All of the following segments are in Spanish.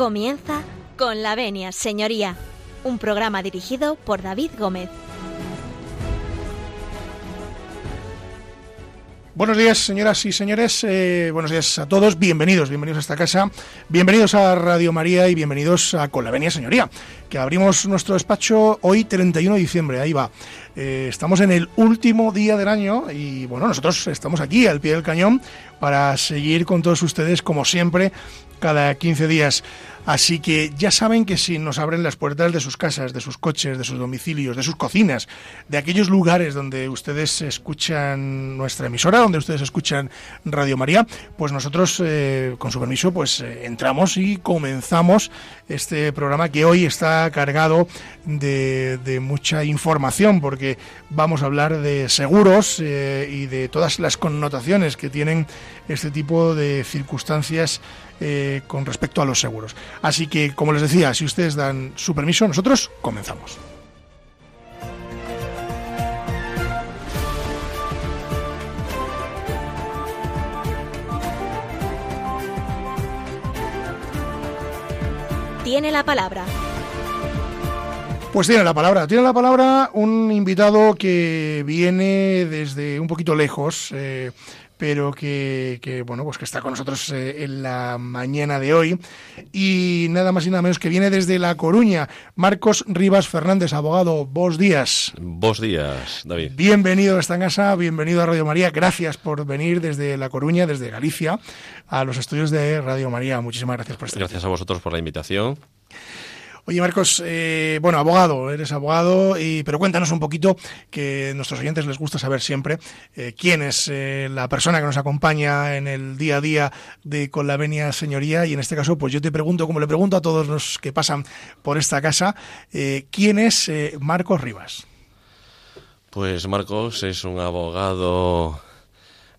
Comienza con la venia, señoría, un programa dirigido por David Gómez. Buenos días, señoras y señores. Eh, buenos días a todos. Bienvenidos, bienvenidos a esta casa. Bienvenidos a Radio María y bienvenidos a Con la Venia Señoría, que abrimos nuestro despacho hoy 31 de diciembre. Ahí va. Eh, estamos en el último día del año y bueno, nosotros estamos aquí al pie del cañón para seguir con todos ustedes como siempre cada 15 días. Así que ya saben que si nos abren las puertas de sus casas, de sus coches, de sus domicilios, de sus cocinas, de aquellos lugares donde ustedes escuchan nuestra emisora, donde ustedes escuchan Radio María, pues nosotros, eh, con su permiso, pues eh, entramos y comenzamos este programa que hoy está cargado de, mucha información, porque vamos a hablar de seguros eh, y de todas las connotaciones que tienen este tipo de circunstancias eh, con respecto a los seguros. Así que, como les decía, si ustedes dan su permiso, nosotros comenzamos. Tiene la palabra. Pues tiene la palabra, tiene la palabra un invitado que viene desde un poquito lejos, eh, pero que, bueno, pues que está con nosotros eh, en la mañana de hoy. Y nada más y nada menos que viene desde La Coruña, Marcos Rivas Fernández, abogado. Vos días. Vos días, David. Bienvenido a esta casa, bienvenido a Radio María. Gracias por venir desde La Coruña, desde Galicia, a los estudios de Radio María. Muchísimas gracias por estar Gracias a vosotros por la invitación. Oye, Marcos, eh, bueno, abogado, eres abogado, y, pero cuéntanos un poquito, que a nuestros oyentes les gusta saber siempre eh, quién es eh, la persona que nos acompaña en el día a día de Con la Venia Señoría, y en este caso, pues yo te pregunto, como le pregunto a todos los que pasan por esta casa, ¿quién es Marcos Rivas? Pues Marcos es un abogado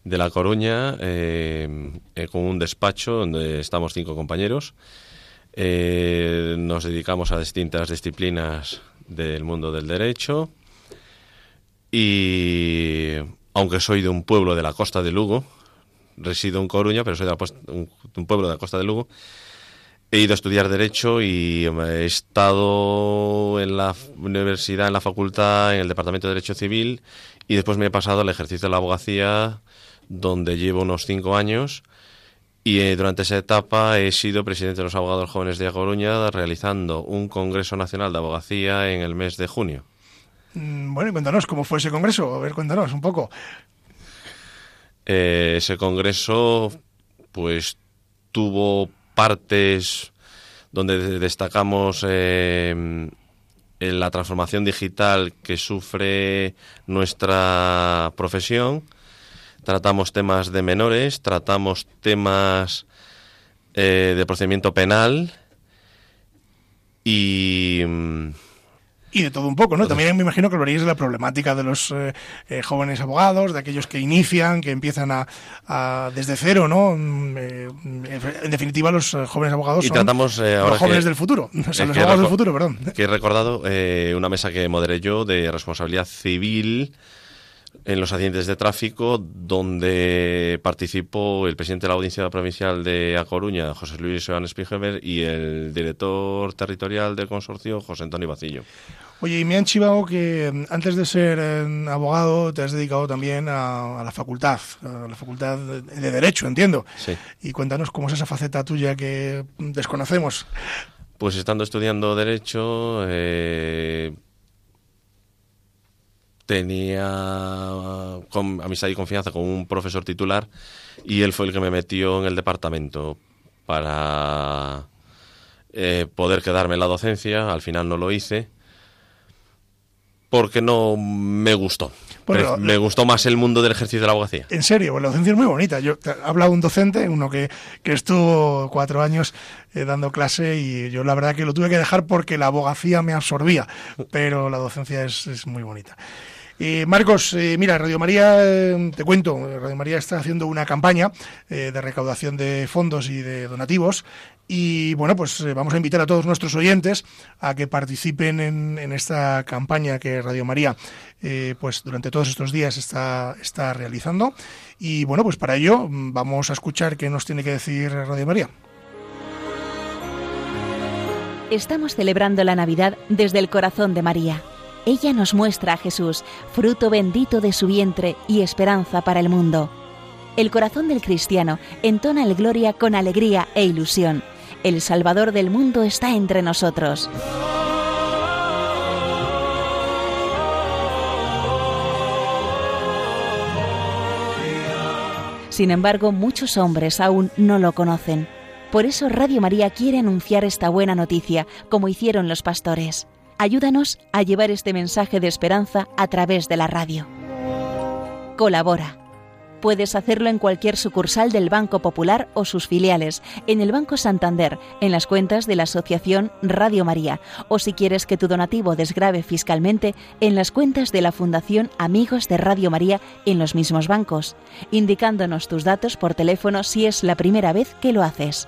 de La Coruña, con un despacho donde estamos cinco compañeros. Eh, nos dedicamos a distintas disciplinas del mundo del derecho. Y aunque soy de un pueblo de la costa de Lugo, resido en Coruña, pero soy de, un, pueblo de la costa de Lugo, he ido a estudiar derecho y he estado en la universidad, en la facultad, en el departamento de derecho civil y después me he pasado al ejercicio de la abogacía donde llevo unos cinco años y eh, durante esa etapa he sido presidente de los abogados jóvenes de Coruña realizando un Congreso Nacional de Abogacía en el mes de junio. Mm, bueno, y cuéntanos cómo fue ese congreso. A ver, cuéntanos un poco. Eh, ese congreso, pues, tuvo partes donde destacamos eh, la transformación digital que sufre nuestra profesión tratamos temas de menores, tratamos temas eh, de procedimiento penal y... Mm, y de todo un poco, ¿no? También me imagino que hablaríais de la problemática de los eh, eh, jóvenes abogados, de aquellos que inician, que empiezan a, desde cero, ¿no? Mm, en definitiva, los jóvenes abogados son tratamos, los jóvenes del futuro, o sea, los abogados del futuro, perdón. Que he recordado una mesa que moderé yo de responsabilidad civil en los accidentes de tráfico, donde participó el presidente de la Audiencia Provincial de A Coruña, José Luis Joan Spigeber, y el director territorial del consorcio, José Antonio Bacillo. Oye, y me han chivado que mm, antes de ser eh, abogado te has dedicado también a, la facultad, a la facultad de Derecho, entiendo. Sí. Y cuéntanos cómo es esa faceta tuya que desconocemos. Pues estando estudiando Derecho, eh, tenía amistad y confianza con un profesor titular y él fue el que me metió en el departamento para eh, poder quedarme en la docencia. Al final no lo hice porque no me gustó. me gustó más el mundo del ejercicio de la abogacía. En serio, la docencia es muy bonita. Yo he hablado un docente, uno que, que estuvo cuatro años eh, dando clase y yo la verdad que lo tuve que dejar porque la abogacía me absorbía, pero la docencia es, es muy bonita. Eh, Marcos, eh, mira, Radio María, eh, te cuento, Radio María está haciendo una campaña de recaudación de fondos y de donativos y bueno, pues vamos a invitar a todos nuestros oyentes a que participen en, esta campaña que Radio María pues durante todos estos días está, está realizando. Y bueno, pues para ello mm, vamos a escuchar qué nos tiene que decir Radio María. Estamos celebrando la Navidad desde el corazón de María. Ella nos muestra a Jesús, fruto bendito de su vientre y esperanza para el mundo. El corazón del cristiano entona el gloria con alegría e ilusión. El Salvador del mundo está entre nosotros. Sin embargo, muchos hombres aún no lo conocen. Por eso Radio María quiere anunciar esta buena noticia, como hicieron los pastores. Ayúdanos a llevar este mensaje de esperanza a través de la radio. Colabora. Puedes hacerlo en cualquier sucursal del Banco Popular o sus filiales, en el Banco Santander, en las cuentas de la Asociación Radio María, o si quieres que tu donativo desgrave fiscalmente, en las cuentas de la Fundación Amigos de Radio María en los mismos bancos, indicándonos tus datos por teléfono si es la primera vez que lo haces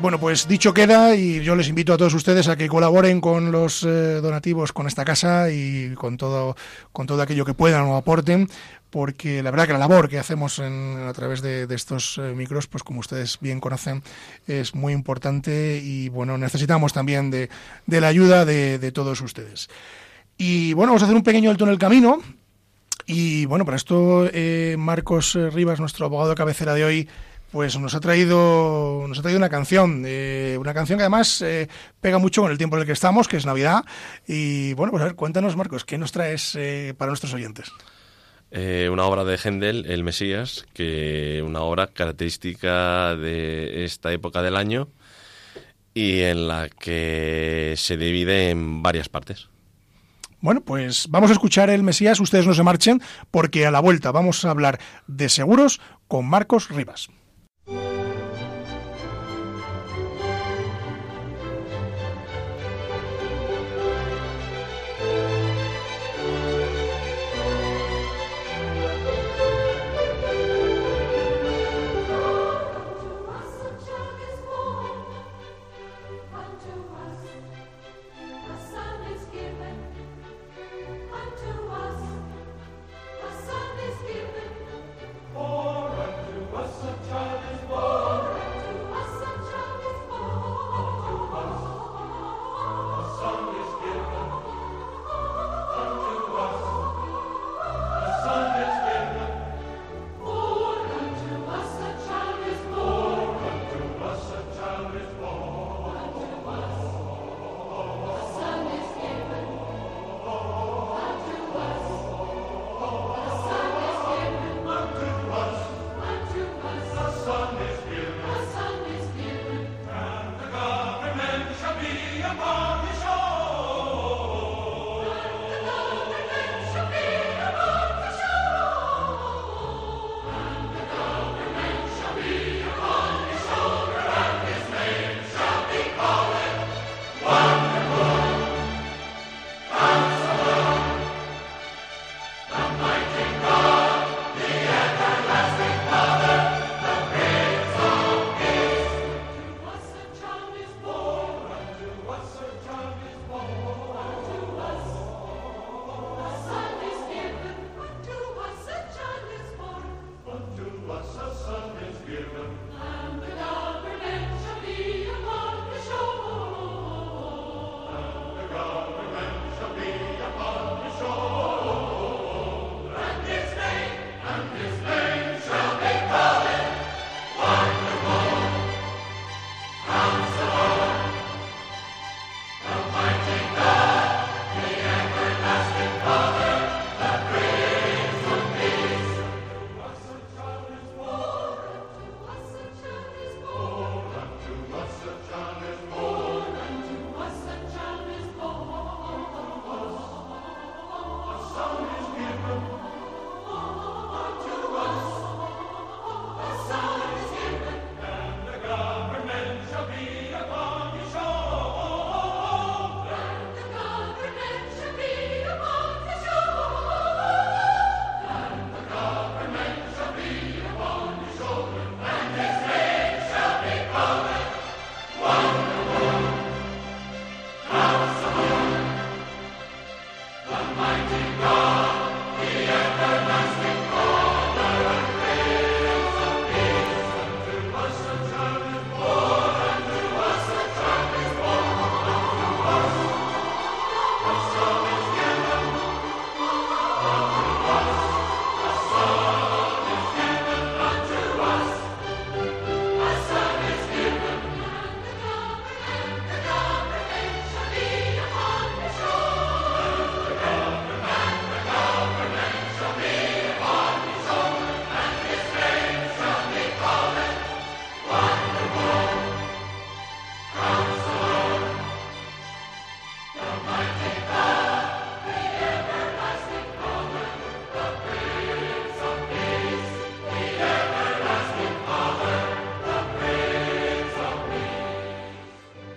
Bueno, pues dicho queda y yo les invito a todos ustedes a que colaboren con los eh, donativos con esta casa y con todo, con todo aquello que puedan o aporten, porque la verdad que la labor que hacemos a través de, estos eh, micros, pues como ustedes bien conocen, es muy importante y bueno, necesitamos también de, la ayuda de, todos ustedes. Y bueno, vamos a hacer un pequeño alto en el camino. Y bueno, para esto eh, Marcos Rivas, nuestro abogado de cabecera de hoy, pues nos ha traído nos ha traído una canción eh, una canción que además eh, pega mucho con el tiempo en el que estamos que es Navidad. Y bueno pues a ver cuéntanos Marcos qué nos traes eh, para nuestros oyentes una obra de Händel El Mesías que una obra característica de esta época del año y en la que se divide en varias partes. Bueno, pues vamos a escuchar el Mesías, ustedes no se marchen, porque a la vuelta vamos a hablar de seguros con Marcos Rivas.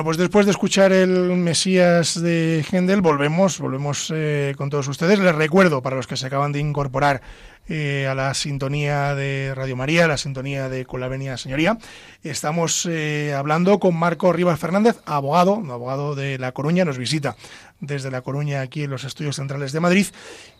Bueno, pues después de escuchar el Mesías de Händel, volvemos, volvemos eh, con todos ustedes. Les recuerdo, para los que se acaban de incorporar eh, a la sintonía de Radio María, la sintonía de Con la Venia Señoría, estamos eh, hablando con Marco Rivas Fernández, abogado, abogado de La Coruña, nos visita desde La Coruña aquí en los estudios centrales de Madrid.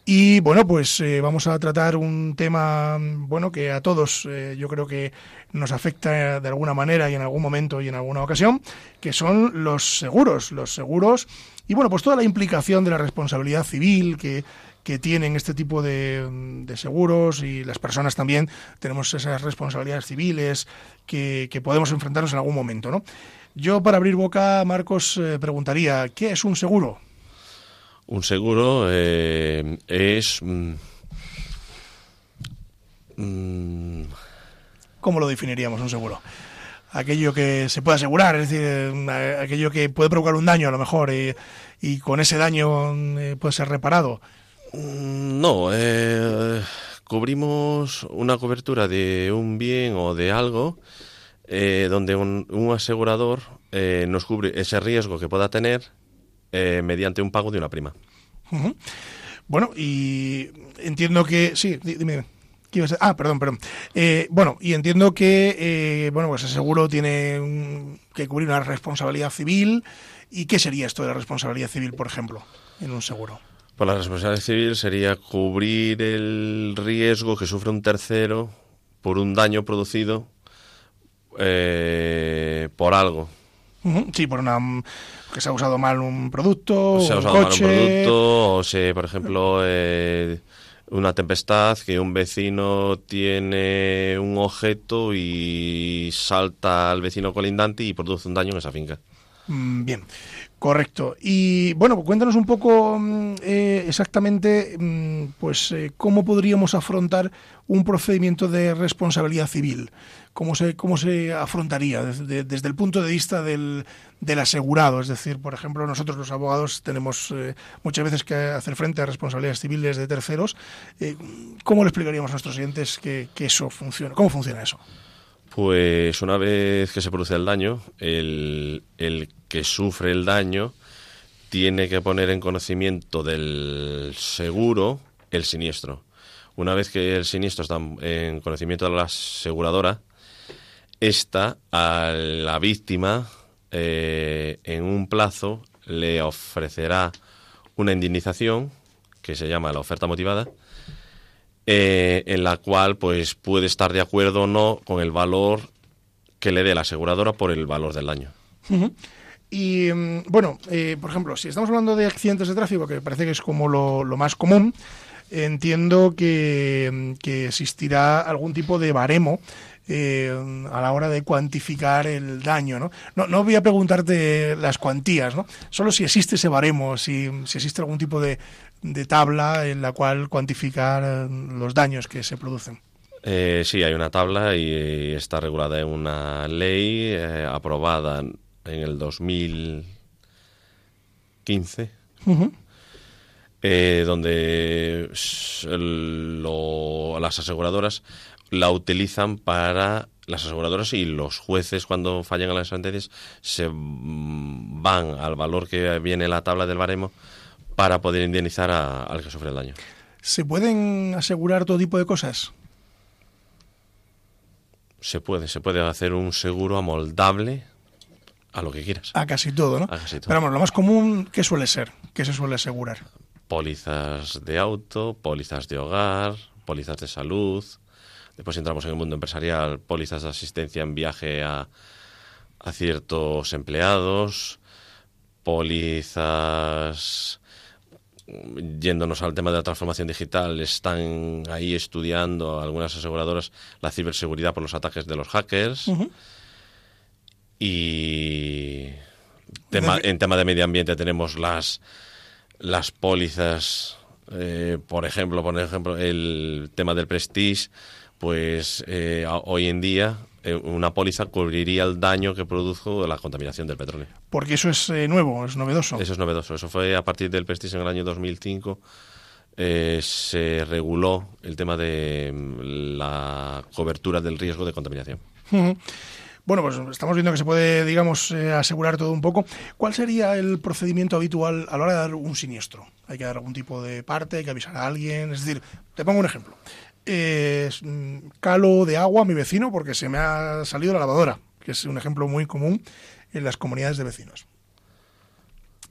Y bueno, pues vamos a tratar un tema, bueno, que a todos yo creo que nos afecta de alguna manera y en algún momento y en alguna ocasión, que son los seguros, los seguros y bueno, pues toda la implicación de la responsabilidad civil que, que tienen este tipo de, seguros y las personas también tenemos esas responsabilidades civiles que, podemos enfrentarnos en algún momento, ¿no? Yo para abrir boca, Marcos, eh, preguntaría, ¿qué es un seguro? Un seguro eh, es... Mm, mm, ¿Cómo lo definiríamos un seguro? Aquello que se puede asegurar, es decir, eh, aquello que puede provocar un daño a lo mejor y, con ese daño eh, puede ser reparado. Mm, no, eh, cubrimos una cobertura de un bien o de algo donde un, asegurador nos cubre ese riesgo que pueda tener mediante un pago de una prima. Bueno, y entiendo que... Sí, dime. Ah, perdón, perdón. Eh, bueno, y entiendo que eh, bueno, pues el seguro tiene que cubrir una responsabilidad civil. ¿Y qué sería esto de la responsabilidad civil, por ejemplo, en un seguro? Pues la responsabilidad civil sería cubrir el riesgo que sufre un tercero por un daño producido eh, por algo. Sí, por una que se ha usado mal un producto, se ha usado mal un producto, o se, por ejemplo, eh, una tempestad, que un vecino tiene un objeto y salta al vecino colindante y produce un daño en esa finca. Mm, bien, correcto. Y bueno, cuéntanos un poco mm, eh, exactamente mm, pues eh, cómo podríamos afrontar un procedimiento de responsabilidad civil. ¿Cómo se, cómo se afrontaría desde, el punto de vista del, del, asegurado? Es decir, por ejemplo, nosotros los abogados tenemos eh, muchas veces que hacer frente a responsabilidades civiles de terceros. ¿Cómo le explicaríamos a nuestros oyentes que, que eso funciona? ¿Cómo funciona eso? Pues una vez que se produce el daño, el, que sufre el daño tiene que poner en conocimiento del seguro el siniestro. Una vez que el siniestro está en conocimiento de la aseguradora, esta a la víctima eh, en un plazo le ofrecerá una indemnización que se llama la oferta motivada eh, en la cual pues puede estar de acuerdo o no con el valor que le dé la aseguradora por el valor del daño. Y mm, bueno, eh, por ejemplo, si estamos hablando de accidentes de tráfico, que parece que es como lo, más común, entiendo que, mm, que, existirá algún tipo de baremo eh, a la hora de cuantificar el daño. ¿no? ¿no? No, voy a preguntarte las cuantías, ¿no? solo si existe ese baremo, si, si existe algún tipo de, de tabla en la cual cuantificar eh, los daños que se producen. Eh, sí, hay una tabla y está regulada en una ley eh, aprobada en el 2015, donde las aseguradoras la utilizan para las aseguradoras y los jueces cuando fallan a las sentencias se van al valor que viene en la tabla del baremo para poder indemnizar al que sufre el daño. ¿Se pueden asegurar todo tipo de cosas? Se puede, se puede hacer un seguro amoldable a lo que quieras. A casi todo, ¿no? A casi todo. Pero vamos, lo más común, ¿qué suele ser? ¿Qué se suele asegurar? Pólizas de auto, pólizas de hogar, pólizas de salud. Después entramos en el mundo empresarial, pólizas de asistencia en viaje a, a ciertos empleados, pólizas yéndonos al tema de la transformación digital, están ahí estudiando algunas aseguradoras la ciberseguridad por los ataques de los hackers. Y en tema de medio ambiente tenemos las, las pólizas Eh, por ejemplo, por ejemplo, el tema del Prestige, pues eh, hoy en día una póliza cubriría el daño que produjo la contaminación del petróleo. Porque eso es nuevo, es novedoso. Eso es novedoso. Eso fue a partir del Prestige en el año 2005. se reguló el tema de mm, la cobertura del riesgo de contaminación. Bueno, pues estamos viendo que se puede, digamos, eh, asegurar todo un poco. ¿Cuál sería el procedimiento habitual a la hora de dar un siniestro? ¿Hay que dar algún tipo de parte? ¿Hay que avisar a alguien? Es decir, te pongo un ejemplo. Mm, calo de agua a mi vecino porque se me ha salido la lavadora, que es un ejemplo muy común en las comunidades de vecinos.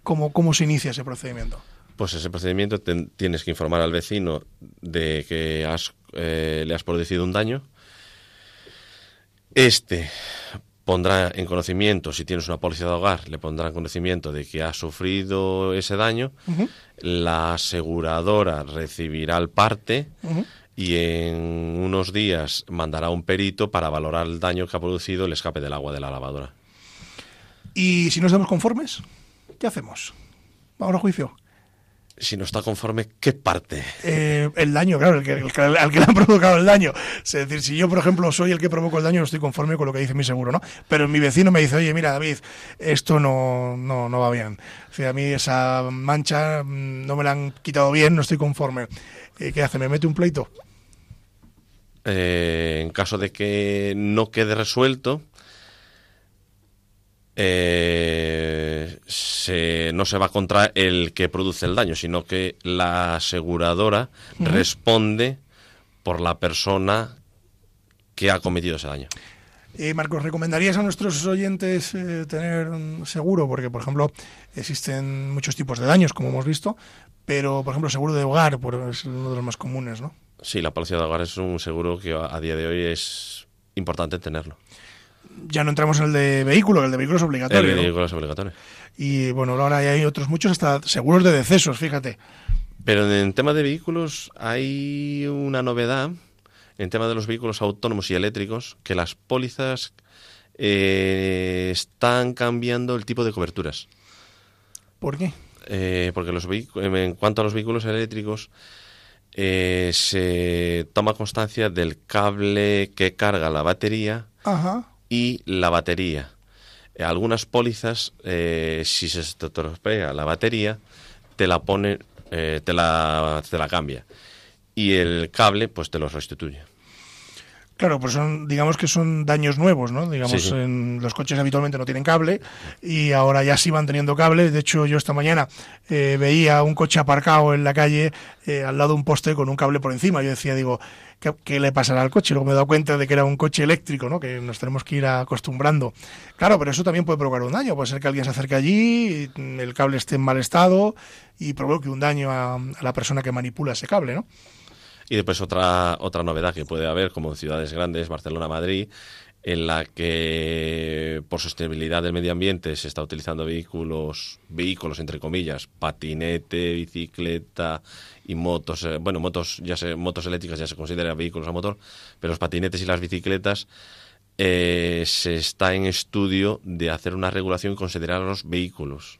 ¿Cómo, cómo se inicia ese procedimiento? Pues ese procedimiento tienes que informar al vecino de que has, eh, le has producido un daño. Este pondrá en conocimiento, si tienes una póliza de hogar, le pondrá en conocimiento de que ha sufrido ese daño, la aseguradora recibirá el parte y en unos días mandará un perito para valorar el daño que ha producido el escape del agua de la lavadora. ¿Y si no estamos conformes? ¿Qué hacemos? ¿Vamos a juicio? si no está conforme, ¿qué parte? Eh, el daño, claro, el que, al que le han provocado el daño. Es decir, si yo, por ejemplo, soy el que provoco el daño, no estoy conforme con lo que dice mi seguro, ¿no? Pero mi vecino me dice, oye, mira, David, esto no, no, no va bien. O a mí esa mancha mm, no me la han quitado bien, no estoy conforme. Eh, ¿Qué hace? ¿Me mete un pleito? Eh, en caso de que no quede resuelto, eh, se, no se va contra el que produce el daño, sino que la aseguradora responde por la persona que ha cometido ese daño. Eh, Marcos, ¿recomendarías a nuestros oyentes eh, tener un seguro? Porque, por ejemplo, existen muchos tipos de daños, como hemos visto, pero, por ejemplo, seguro de hogar pues, es uno de los más comunes, ¿no? Sí, la policía de hogar es un seguro que a día de hoy es importante tenerlo ya no entramos en el de vehículo, el de vehículo es obligatorio. El de vehículo es obligatorio. Y bueno, ahora hay otros muchos, hasta seguros de decesos, fíjate. Pero en tema de vehículos hay una novedad, en tema de los vehículos autónomos y eléctricos, que las pólizas eh, están cambiando el tipo de coberturas. ¿Por qué? Eh, porque los en cuanto a los vehículos eléctricos, eh, se toma constancia del cable que carga la batería Ajá y la batería. Eh, algunas pólizas, eh, si se estropea la batería, te la pone, eh, te, la, te la cambia. Y el cable, pues te lo restituye. Claro, pues son, digamos que son daños nuevos, ¿no? Digamos, En los coches habitualmente no tienen cable y ahora ya sí van teniendo cable. De hecho, yo esta mañana eh, veía un coche aparcado en la calle eh, al lado de un poste con un cable por encima. Yo decía, digo, ¿qué, le pasará al coche? Luego me he dado cuenta de que era un coche eléctrico, ¿no? Que nos tenemos que ir acostumbrando. Claro, pero eso también puede provocar un daño. Puede ser que alguien se acerque allí, el cable esté en mal estado y provoque un daño a, a la persona que manipula ese cable, ¿no? Y después otra, otra novedad que puede haber, como en ciudades grandes, Barcelona, Madrid, en la que por sostenibilidad del medio ambiente se está utilizando vehículos, vehículos entre comillas, patinete, bicicleta y motos, eh, bueno, motos ya se, motos eléctricas ya se consideran vehículos a motor, pero los patinetes y las bicicletas eh, se está en estudio de hacer una regulación y considerar los vehículos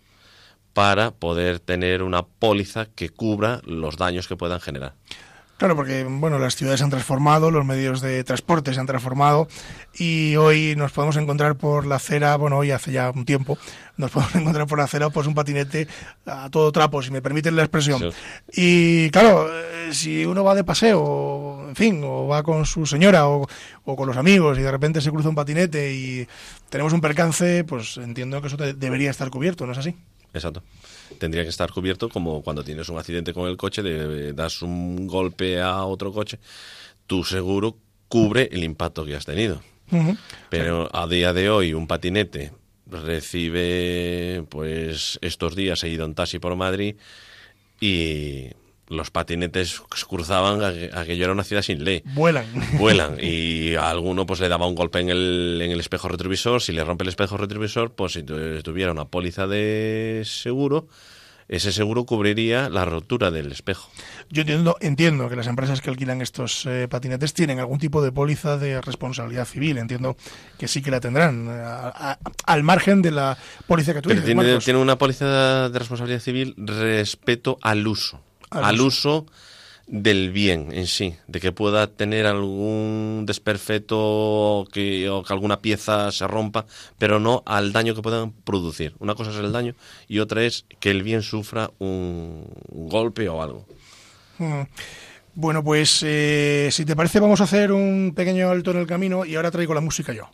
para poder tener una póliza que cubra los daños que puedan generar. Claro, porque bueno, las ciudades se han transformado, los medios de transporte se han transformado y hoy nos podemos encontrar por la acera, bueno, hoy hace ya un tiempo, nos podemos encontrar por la acera pues un patinete a todo trapo, si me permiten la expresión. Y claro, eh, si uno va de paseo, en fin, o va con su señora o, o, con los amigos y de repente se cruza un patinete y tenemos un percance, pues entiendo que eso debería estar cubierto, ¿no es así? Exacto tendría que estar cubierto como cuando tienes un accidente con el coche, de, das un golpe a otro coche, tu seguro cubre el impacto que has tenido. Pero a día de hoy un patinete recibe, pues estos días he ido en taxi por Madrid y los patinetes cruzaban, aquello era una ciudad sin ley. Vuelan. Vuelan. Y a alguno pues le daba un golpe en el, en el espejo retrovisor. Si le rompe el espejo retrovisor, pues si tuviera una póliza de seguro, ese seguro cubriría la rotura del espejo. Yo entiendo, entiendo que las empresas que alquilan estos eh, patinetes tienen algún tipo de póliza de responsabilidad civil. Entiendo que sí que la tendrán, eh, al margen de la póliza que tú Pero tiene, tiene una póliza de responsabilidad civil respeto al uso al, uso. del bien en sí, de que pueda tener algún desperfecto que, o que alguna pieza se rompa, pero no al daño que puedan producir. Una cosa es el daño y otra es que el bien sufra un golpe o algo. Mm. Bueno, pues eh, si te parece vamos a hacer un pequeño alto en el camino y ahora traigo la música yo.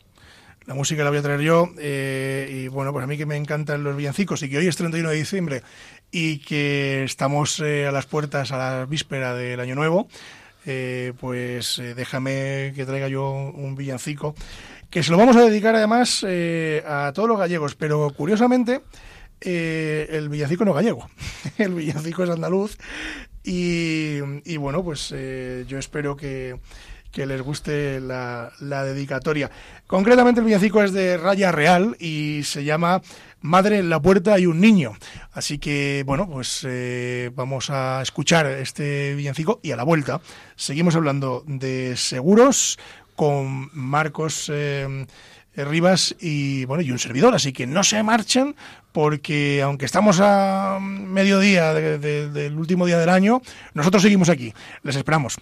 La música la voy a traer yo eh, y bueno, pues a mí que me encantan los villancicos y que hoy es 31 de diciembre y que estamos eh, a las puertas a la víspera del Año Nuevo, pues déjame que traiga yo un villancico que se lo vamos a dedicar además a todos los gallegos, pero curiosamente el villancico no gallego, el villancico es andaluz y, bueno, pues eh, yo espero que, les guste la, dedicatoria. Concretamente el villancico es de Raya Real y se llama Madre en la puerta y un niño. Así que bueno, pues eh, vamos a escuchar este villancico y a la vuelta seguimos hablando de seguros con Marcos. Eh, Rivas y bueno y un servidor, así que no se marchen porque aunque estamos a mediodía del último día del año, nosotros seguimos aquí. Les esperamos.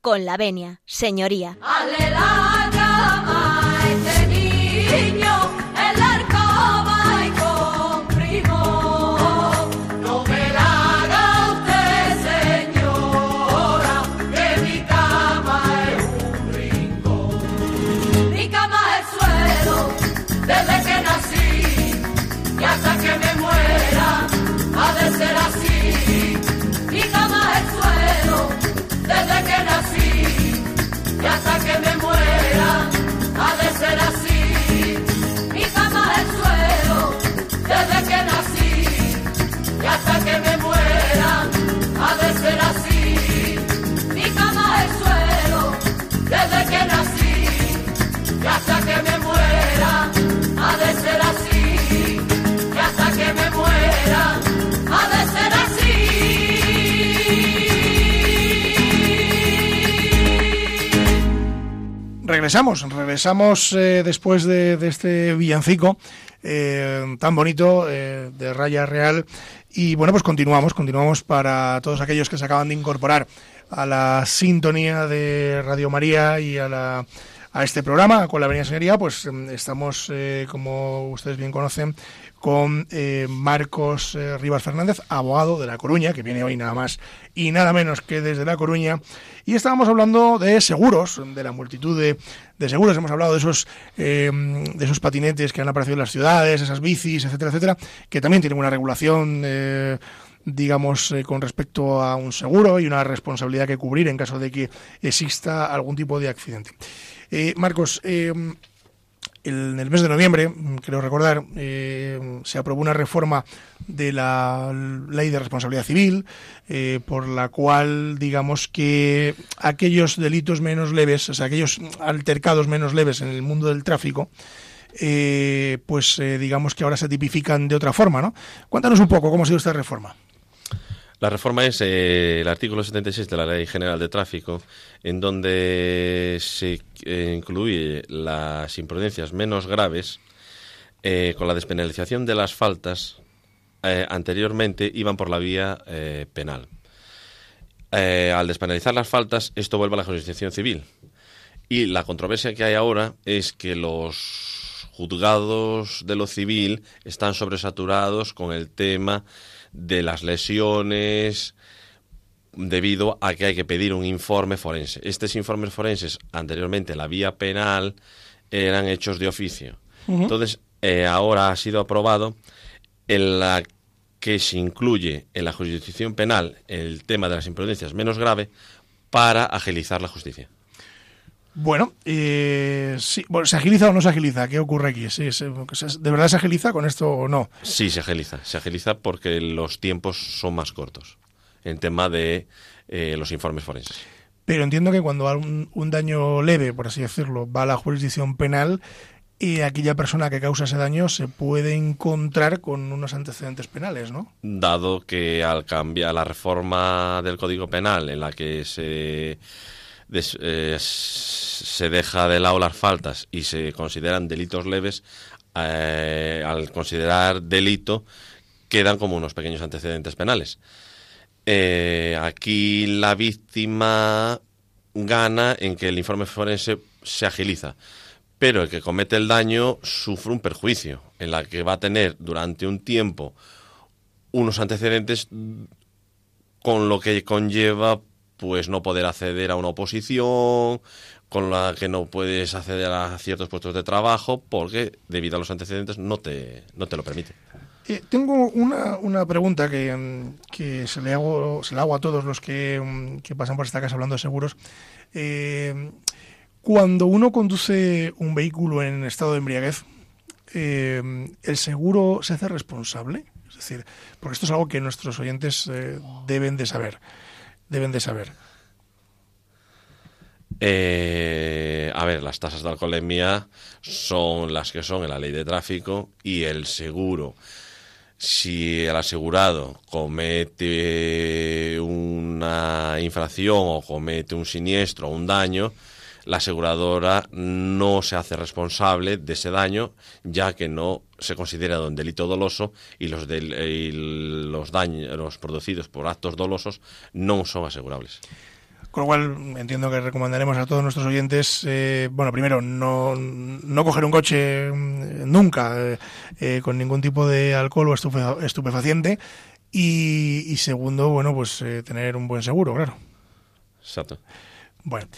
Con la venia, señoría. Regresamos, regresamos eh, después de, este villancico eh, tan bonito eh, de Raya Real. Y bueno, pues continuamos, continuamos para todos aquellos que se acaban de incorporar a la sintonía de Radio María y a la, a este programa, con la Avenida Señoría, pues em, estamos, como ustedes bien conocen, con eh, Marcos eh, Rivas Fernández, abogado de La Coruña, que viene hoy nada más y nada menos que desde La Coruña. Y estábamos hablando de seguros, de la multitud de, seguros. Hemos hablado de esos, em, de esos patinetes que han aparecido en las ciudades, esas bicis, etcétera, etcétera, que también tienen una regulación eh, digamos, con respecto a un seguro y una responsabilidad que cubrir en caso de que exista algún tipo de accidente. Marcos, em, en el mes de noviembre, creo recordar, eh, se aprobó una reforma de la ley de responsabilidad civil, eh, por la cual, digamos que aquellos delitos menos leves, o sea, aquellos altercados menos leves en el mundo del tráfico, eh, pues digamos que ahora se tipifican de otra forma, ¿no? Cuéntanos un poco cómo ha sido esta reforma. La reforma es eh, el artículo 76 de la Ley General de Tráfico, en donde se eh, incluye las imprudencias menos graves eh, con la despenalización de las faltas anteriormente iban por la vía penal. al despenalizar las faltas, esto vuelve a la jurisdicción civil. Y la controversia que hay ahora es que los juzgados de lo civil están sobresaturados con el tema de las lesiones debido a que hay que pedir un informe forense. Estos informes forenses, anteriormente la vía penal, eran hechos de oficio. Entonces, eh, ahora ha sido aprobado en la que se incluye en la jurisdicción penal el tema de las imprudencias menos grave para agilizar la justicia. Bueno, eh, sí, ¿se agiliza o no se agiliza? ¿Qué ocurre aquí? ¿Sí, ¿De verdad se agiliza con esto o no? Sí, se agiliza. Se agiliza porque los tiempos son más cortos en tema de eh, los informes forenses. Pero entiendo que cuando un, un daño leve, por así decirlo, va a la jurisdicción penal, y aquella persona que causa ese daño se puede encontrar con unos antecedentes penales, ¿no? Dado que al cambiar la reforma del Código Penal en la que se eh, se deja de lado las faltas y se consideran delitos leves, eh, al considerar delito quedan como unos pequeños antecedentes penales. Eh, aquí la víctima gana en que el informe forense se agiliza, pero el que comete el daño sufre un perjuicio, en la que va a tener durante un tiempo unos antecedentes con lo que conlleva pues no poder acceder a una oposición, con la que no puedes acceder a ciertos puestos de trabajo, porque debido a los antecedentes no te, no te lo permite. Eh, tengo una, una pregunta que, que, se, le hago, se le hago a todos los que, que pasan por esta casa hablando de seguros. Eh, cuando uno conduce un vehículo en estado de embriaguez, eh, ¿el seguro se hace responsable? Es decir, porque esto es algo que nuestros oyentes deben de saber deben de saber? Eh, a ver, las tasas de alcoholemia son las que son en la ley de tráfico y el seguro. Si el asegurado comete una infracción o comete un siniestro o un daño, la aseguradora no se hace responsable de ese daño, ya que no se considera un delito doloso y los, los daños producidos por actos dolosos no son asegurables. Con lo cual entiendo que recomendaremos a todos nuestros oyentes, eh, bueno, primero, no, no coger un coche mm, nunca eh, eh, con ningún tipo de alcohol o estupefaciente y, y segundo, bueno, pues tener un buen seguro, claro. Exacto. Bueno.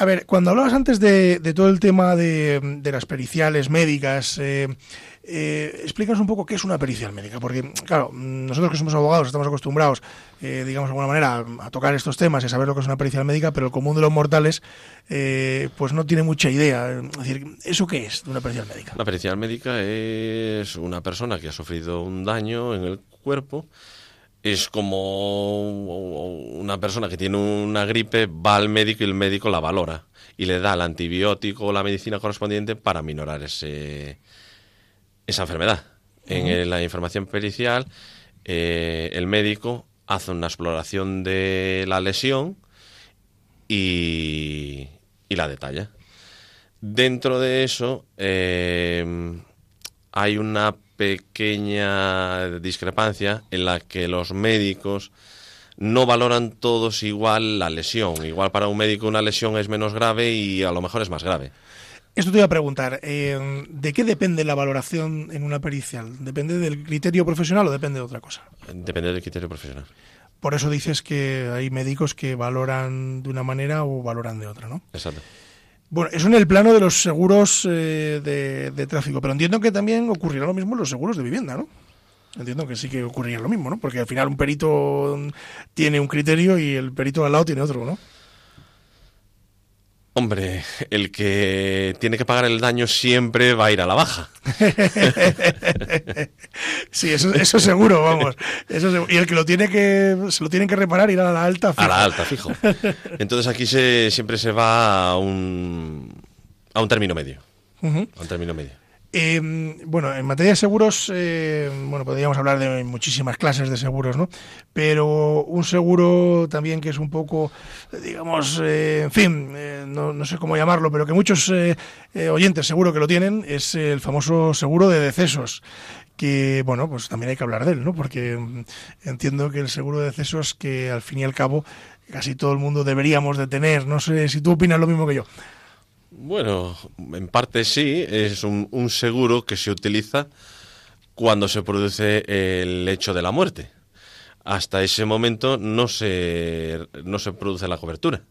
A ver, cuando hablabas antes de, todo el tema de, las periciales médicas, eh, eh, explícanos un poco qué es una pericial médica, porque, claro, nosotros que somos abogados estamos acostumbrados, eh, digamos de alguna manera, a tocar estos temas y a saber lo que es una pericial médica, pero el común de los mortales, eh, pues no tiene mucha idea. Es decir, ¿eso qué es una pericial médica? Una pericial médica es una persona que ha sufrido un daño en el cuerpo es como una persona que tiene una gripe, va al médico y el médico la valora y le da el antibiótico o la medicina correspondiente para minorar ese, esa enfermedad. En la información pericial, eh, el médico hace una exploración de la lesión y, la detalla. Dentro de eso eh, hay una pequeña discrepancia en la que los médicos no valoran todos igual la lesión. Igual para un médico una lesión es menos grave y a lo mejor es más grave. Esto te iba a preguntar, eh, ¿de qué depende la valoración en una pericial? ¿Depende del criterio profesional o depende de otra cosa? Depende del criterio profesional. Por eso dices que hay médicos que valoran de una manera o valoran de otra, ¿no? Exacto. Bueno, eso en el plano de los seguros eh, de, de, tráfico, pero entiendo que también ocurrirá lo mismo en los seguros de vivienda, ¿no? Entiendo que sí que ocurriría lo mismo, ¿no? Porque al final un perito tiene un criterio y el perito al lado tiene otro, ¿no? Hombre, el que tiene que pagar el daño siempre va a ir a la baja. sí, eso, eso seguro, vamos. Eso seguro. Y el que lo tiene que se lo tienen que reparar irá a la alta. Fijo. A la alta, fijo. Entonces aquí se, siempre se va a un a un término medio. Uh -huh. A un término medio. Eh, bueno, en materia de seguros, eh, bueno, podríamos hablar de muchísimas clases de seguros, ¿no? Pero un seguro también que es un poco, digamos, eh, en fin, no, no, sé cómo llamarlo, pero que muchos oyentes seguro que lo tienen, es el famoso seguro de decesos que bueno, pues también hay que hablar de él, ¿no? Porque entiendo que el seguro de decesos que al fin y al cabo casi todo el mundo deberíamos de tener, no sé si tú opinas lo mismo que yo. Bueno, en parte sí, es un, un, seguro que se utiliza cuando se produce el hecho de la muerte. Hasta ese momento no se, no se produce la cobertura.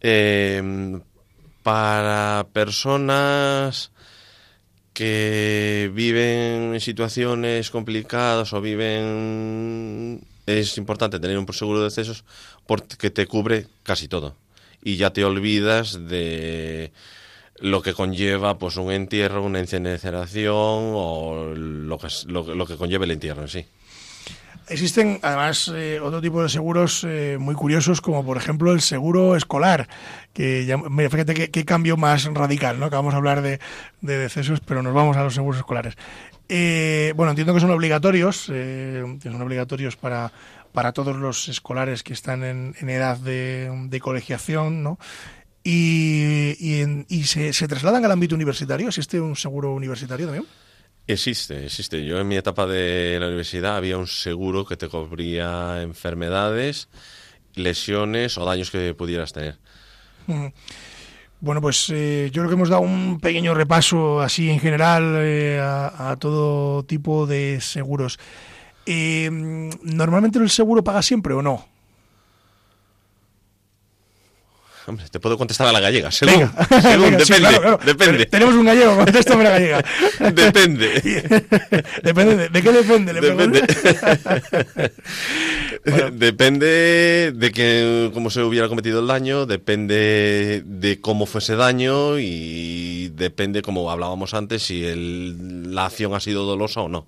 Eh, para personas que viven en situaciones complicadas o viven... Es importante tener un seguro de excesos porque te cubre casi todo y ya te olvidas de lo que conlleva pues un entierro, una incineración o lo que, lo, lo que conlleva el entierro en sí. Existen además eh, otro tipo de seguros eh, muy curiosos, como por ejemplo el seguro escolar, que ya, mira, fíjate qué, cambio más radical, ¿no? Acabamos de hablar de, de, decesos, pero nos vamos a los seguros escolares. Eh, bueno, entiendo que son obligatorios, que son obligatorios para, para todos los escolares que están en, en edad de, de, colegiación, ¿no? Y, y, en, y se, se, trasladan al ámbito universitario. ¿Existe un seguro universitario también? Existe, existe. Yo en mi etapa de la universidad había un seguro que te cubría enfermedades, lesiones o daños que pudieras tener. Bueno, pues eh, yo creo que hemos dado un pequeño repaso así en general eh, a, a, todo tipo de seguros. Eh, ¿Normalmente el seguro paga siempre o no? Hombre, te puedo contestar a la gallega, según, venga, según venga, depende, sí, claro, claro. depende. Tenemos un gallego, contéstame la gallega. depende. depende, de, ¿de qué depende? depende. bueno. depende de que cómo se hubiera cometido el daño, depende de cómo fue ese daño y depende, como hablábamos antes, si el, la acción ha sido dolosa o no.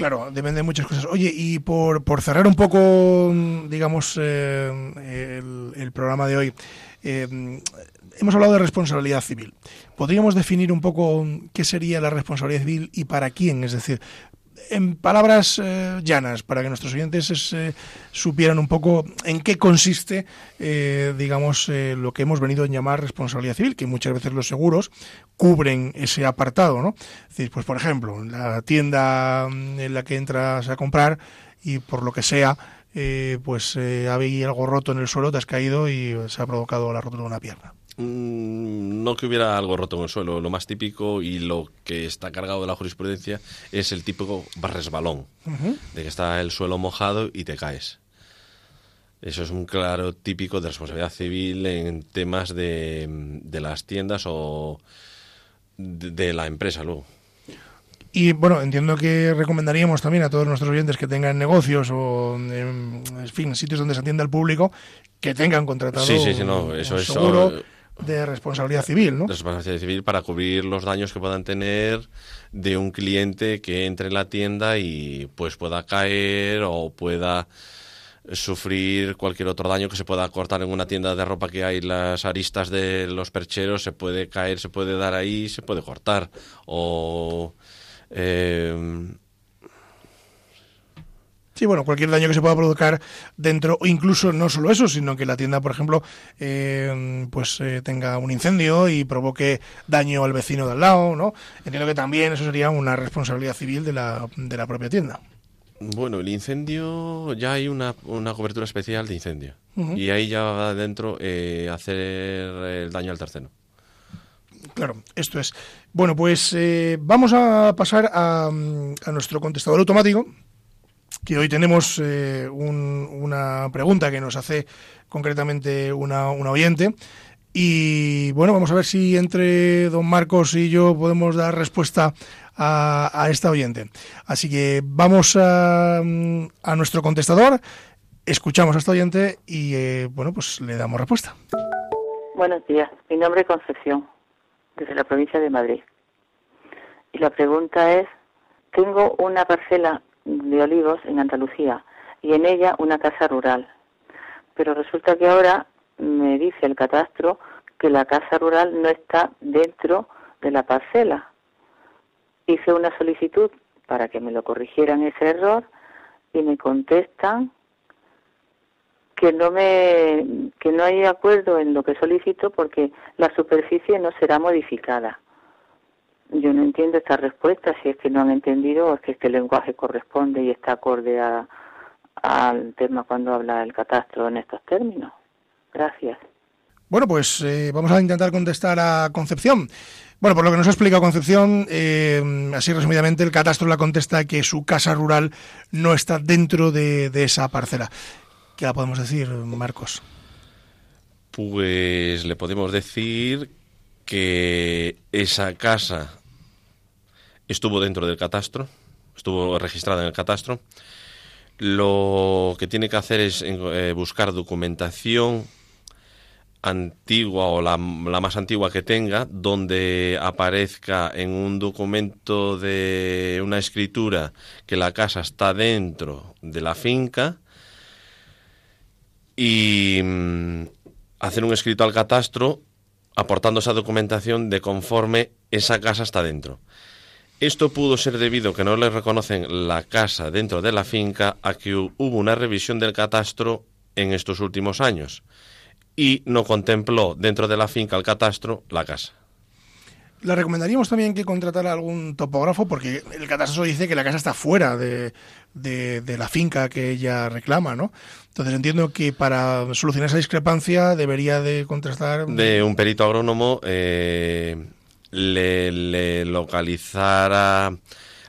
Claro, depende de muchas cosas. Oye, y por, por cerrar un poco, digamos, eh, el, programa de hoy, eh, hemos hablado de responsabilidad civil. ¿Podríamos definir un poco qué sería la responsabilidad civil y para quién? Es decir, en palabras eh, llanas, para que nuestros oyentes eh, supieran un poco en qué consiste, eh, digamos, lo que hemos venido a llamar responsabilidad civil, que muchas veces los seguros cubren ese apartado, ¿no? Es decir, pues por ejemplo, la tienda en la que entras a comprar y por lo que sea, pues había algo roto en el suelo, te has caído y se ha provocado la rotura de una pierna no que hubiera algo roto en el suelo. Lo más típico y lo que está cargado de la jurisprudencia es el típico resbalón, uh -huh. de que está el suelo mojado y te caes. Eso es un claro típico de responsabilidad civil en temas de, de las tiendas o de, de la empresa luego. Y bueno, entiendo que recomendaríamos también a todos nuestros oyentes que tengan negocios o, en, fin, sitios donde se atienda al público, que tengan contratado sí, sí, sí, no, eso un de responsabilidad civil, ¿no? Responsabilidad civil para cubrir los daños que puedan tener de un cliente que entre en la tienda y pues pueda caer o pueda sufrir cualquier otro daño que se pueda cortar en una tienda de ropa que hay las aristas de los percheros se puede caer se puede dar ahí se puede cortar o eh, Sí, bueno, cualquier daño que se pueda provocar dentro, o incluso no solo eso, sino que la tienda, por ejemplo, eh, pues eh, tenga un incendio y provoque daño al vecino de al lado, ¿no? Entiendo que también eso sería una responsabilidad civil de la, de la propia tienda. Bueno, el incendio, ya hay una, una cobertura especial de incendio. Y ahí ya va adentro eh, hacer el daño al tercero. Claro, esto es. Bueno, pues eh, vamos a pasar a, a, nuestro contestador automático, que hoy tenemos eh, un, una pregunta que nos hace concretamente una, una oyente. Y bueno, vamos a ver si entre don Marcos y yo podemos dar respuesta a, esta oyente. Así que vamos a, a, nuestro contestador, escuchamos a esta oyente y eh, bueno, pues le damos respuesta. Buenos días, mi nombre es Concepción, desde la provincia de Madrid. Y la pregunta es, tengo una parcela de olivos en Andalucía y en ella una casa rural. Pero resulta que ahora me dice el catastro que la casa rural no está dentro de la parcela hice una solicitud para que me lo corrigieran ese error y me contestan que no me que no hay acuerdo en lo que solicito porque la superficie no será modificada. Yo no entiendo esta respuesta si es que no han entendido o es que este lenguaje corresponde y está acorde a, al tema cuando habla el catastro en estos términos. Gracias. Bueno, pues eh, vamos a intentar contestar a Concepción. Bueno, por lo que nos ha explicado Concepción, eh, así resumidamente, el catastro la contesta que su casa rural no está dentro de, esa parcela. ¿Qué la podemos decir, Marcos? Pues le podemos decir que esa casa estuvo dentro del catastro, estuvo registrada en el catastro. Lo que tiene que hacer es eh, buscar documentación antigua o la, más antigua que tenga, donde aparezca en un documento de una escritura que la casa está dentro de la finca y mm, hacer un escrito al catastro aportando esa documentación de conforme esa casa está dentro. Esto pudo ser debido a que no le reconocen la casa dentro de la finca a que hubo una revisión del catastro en estos últimos años y no contempló dentro de la finca el catastro la casa. Le recomendaríamos también que contratara algún topógrafo porque el catastro dice que la casa está fuera de, de, la finca que ella reclama, ¿no? Entonces entiendo que para solucionar esa discrepancia debería de contratar... De un perito agrónomo eh, le, le, localizara...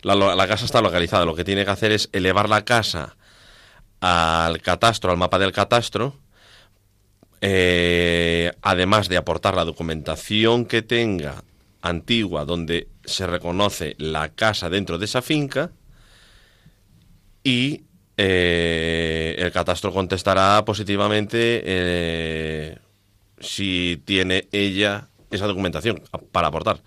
La, casa está localizada, lo que tiene que hacer es elevar la casa al catastro, al mapa del catastro, eh, además de aportar la documentación que tenga antigua donde se reconoce la casa dentro de esa finca y eh, el catastro contestará positivamente eh, si tiene ella esa documentación para aportar.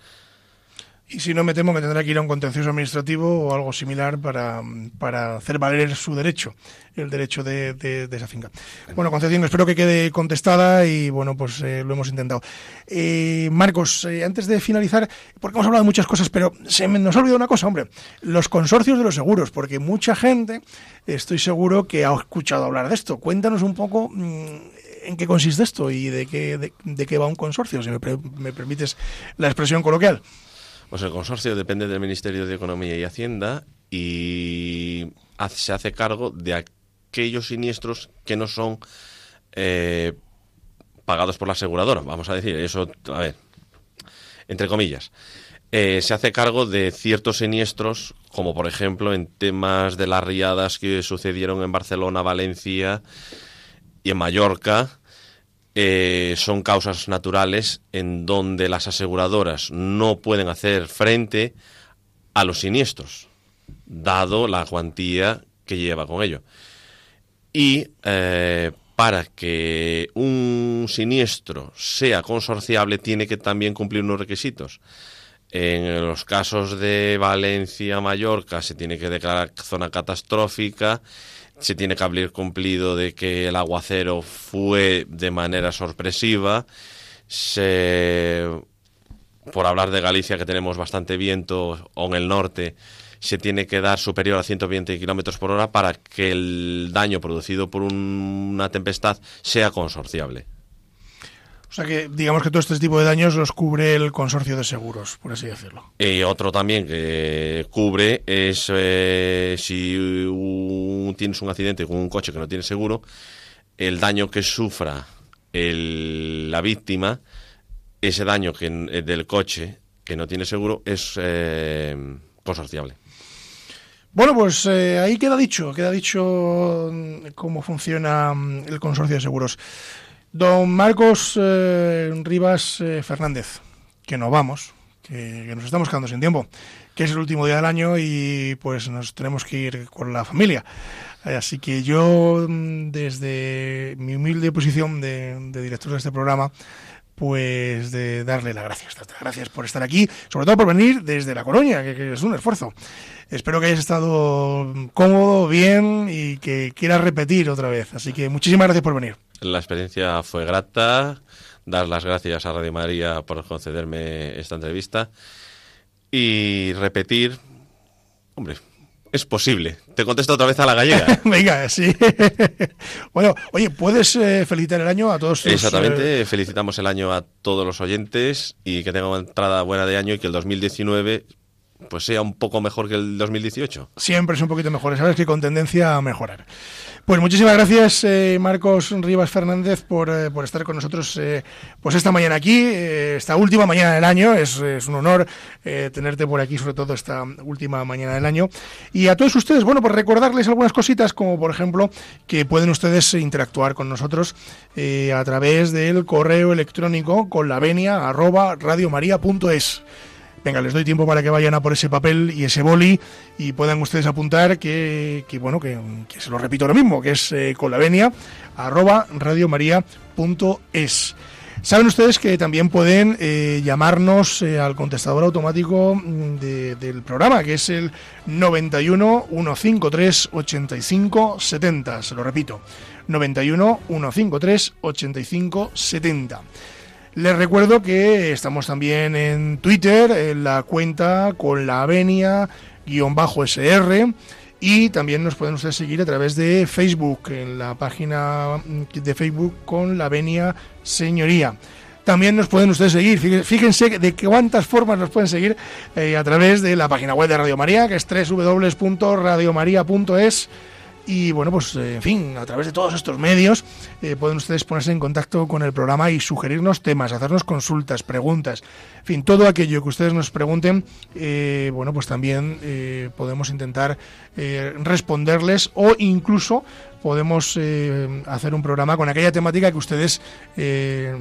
Y si no, me temo que tendrá que ir a un contencioso administrativo o algo similar para, para hacer valer su derecho, el derecho de, esa finca. Bueno, Concepción, espero que quede contestada y bueno, pues eh, lo hemos intentado. Eh, Marcos, eh, antes de finalizar, porque hemos hablado de muchas cosas, pero se me, nos ha olvidado una cosa, hombre, los consorcios de los seguros, porque mucha gente, estoy seguro que ha escuchado hablar de esto. Cuéntanos un poco mm, en qué consiste esto y de qué, de, qué va un consorcio, si me, me permites la expresión coloquial. Pues el consorcio depende del Ministerio de Economía y Hacienda y se hace cargo de aquellos siniestros que no son eh, pagados por la aseguradora, vamos a decir, eso, a ver, entre comillas. Eh, se hace cargo de ciertos siniestros, como por ejemplo en temas de las riadas que sucedieron en Barcelona, Valencia y en Mallorca, eh, son causas naturales en donde las aseguradoras no pueden hacer frente a los siniestros, dado la cuantía que lleva con ello. Y eh, para que un siniestro sea consorciable tiene que también cumplir unos requisitos. En los casos de Valencia, Mallorca, se tiene que declarar zona catastrófica se tiene que haber cumplido de que el aguacero fue de manera sorpresiva. Se, por hablar de Galicia, que tenemos bastante viento, o en el norte, se tiene que dar superior a 120 kilómetros por hora para que el daño producido por una tempestad sea consorciable. O sea que digamos que todo este tipo de daños los cubre el consorcio de seguros, por así decirlo. Y otro también que cubre es eh, si tienes un accidente con un coche que no tiene seguro, el daño que sufra la víctima, ese daño que, del coche que no tiene seguro es eh, consorciable. Bueno, pues eh, ahí queda dicho, queda dicho mm, cómo funciona mm, el consorcio de seguros. Don Marcos eh, Rivas eh, Fernández, que no vamos, que, nos estamos quedando sin tiempo, que es el último día del año y pues nos tenemos que ir con la familia. Así que yo, mm, desde mi humilde posición de, director de este programa, pues de darle las gracias. Gracias por estar aquí, sobre todo por venir desde La Coruña, que, es un esfuerzo. Espero que hayas estado cómodo, bien y que quieras repetir otra vez. Así que muchísimas gracias por venir. La experiencia fue grata. Dar las gracias a Radio María por concederme esta entrevista y repetir, hombre, es posible. Te contesto otra vez a la gallega. Venga, sí. bueno, oye, ¿puedes eh, felicitar el año a todos? Exactamente, eh, felicitamos el año a todos los oyentes y que tengan una entrada buena de año y que el 2019 pues sea un poco mejor que el 2018. Siempre es un poquito mejor, sabes que con tendencia a mejorar. Pues muchísimas gracias, eh, Marcos Rivas Fernández, por, eh, por, estar con nosotros eh, pues esta mañana aquí, esta última mañana del año. Es, un honor tenerte por aquí, sobre todo esta última mañana del año. Y a todos ustedes, bueno, pues recordarles algunas cositas, como por ejemplo que pueden ustedes interactuar con nosotros a través del correo electrónico con la venia arroba. Venga, les doy tiempo para que vayan a por ese papel y ese boli y puedan ustedes apuntar que, bueno, que, se lo repito lo mismo, que es eh, con arroba radiomaria.es. Saben ustedes que también pueden eh, llamarnos eh, al contestador automático mm, del programa, que es el 91 153 85 70. Se lo repito, 91 153 85 70. Les recuerdo que estamos también en Twitter, en la cuenta con la avenia-sr y también nos pueden ustedes seguir a través de Facebook, en la página de Facebook con la Venia Señoría. También nos pueden ustedes seguir, fíjense de cuántas formas nos pueden seguir eh, a través de la página web de Radio María, que es www.radiomaria.es y bueno, pues eh, en fin, a través de todos estos medios eh, pueden ustedes ponerse en contacto con el programa y sugerirnos temas, hacernos consultas, preguntas, en fin, todo aquello que ustedes nos pregunten, eh, bueno, pues también podemos intentar responderles o incluso podemos hacer un programa con aquella temática que ustedes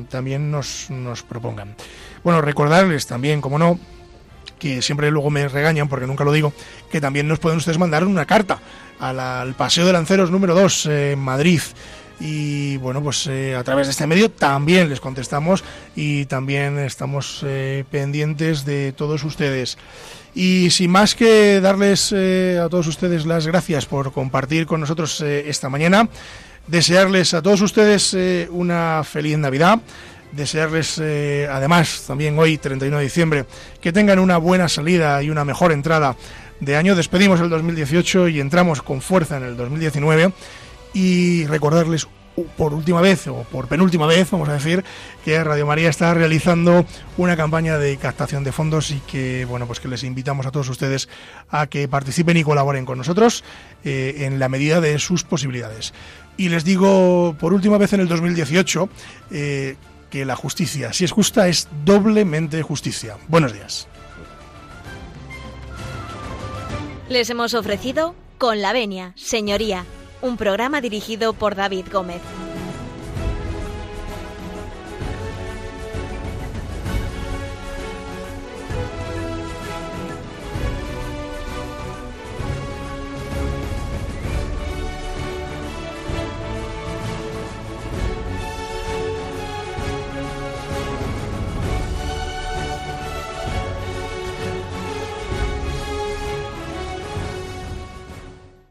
también nos, nos propongan. Bueno, recordarles también, como no, que siempre luego me regañan porque nunca lo digo, que también nos pueden ustedes mandar una carta al Paseo de Lanceros número 2 en Madrid. Y bueno pues eh, a través de este medio también les contestamos y también estamos eh, pendientes de todos ustedes. Y sin más que darles eh, a todos ustedes las gracias por compartir con nosotros esta mañana desearles a todos ustedes una feliz Navidad desearles además también hoy 31 de diciembre que tengan una buena salida y una mejor entrada de año. Despedimos el 2018 y entramos con fuerza en el 2019 y recordarles por última vez o por penúltima vez, vamos a decir, que Radio María está realizando una campaña de captación de fondos y que bueno, pues que les invitamos a todos ustedes a que participen y colaboren con nosotros eh, en la medida de sus posibilidades. Y les digo por última vez en el 2018 eh, que la justicia, si es justa, es doblemente justicia. Buenos días. Les hemos ofrecido Con la Venia, Señoría, un programa dirigido por David Gómez.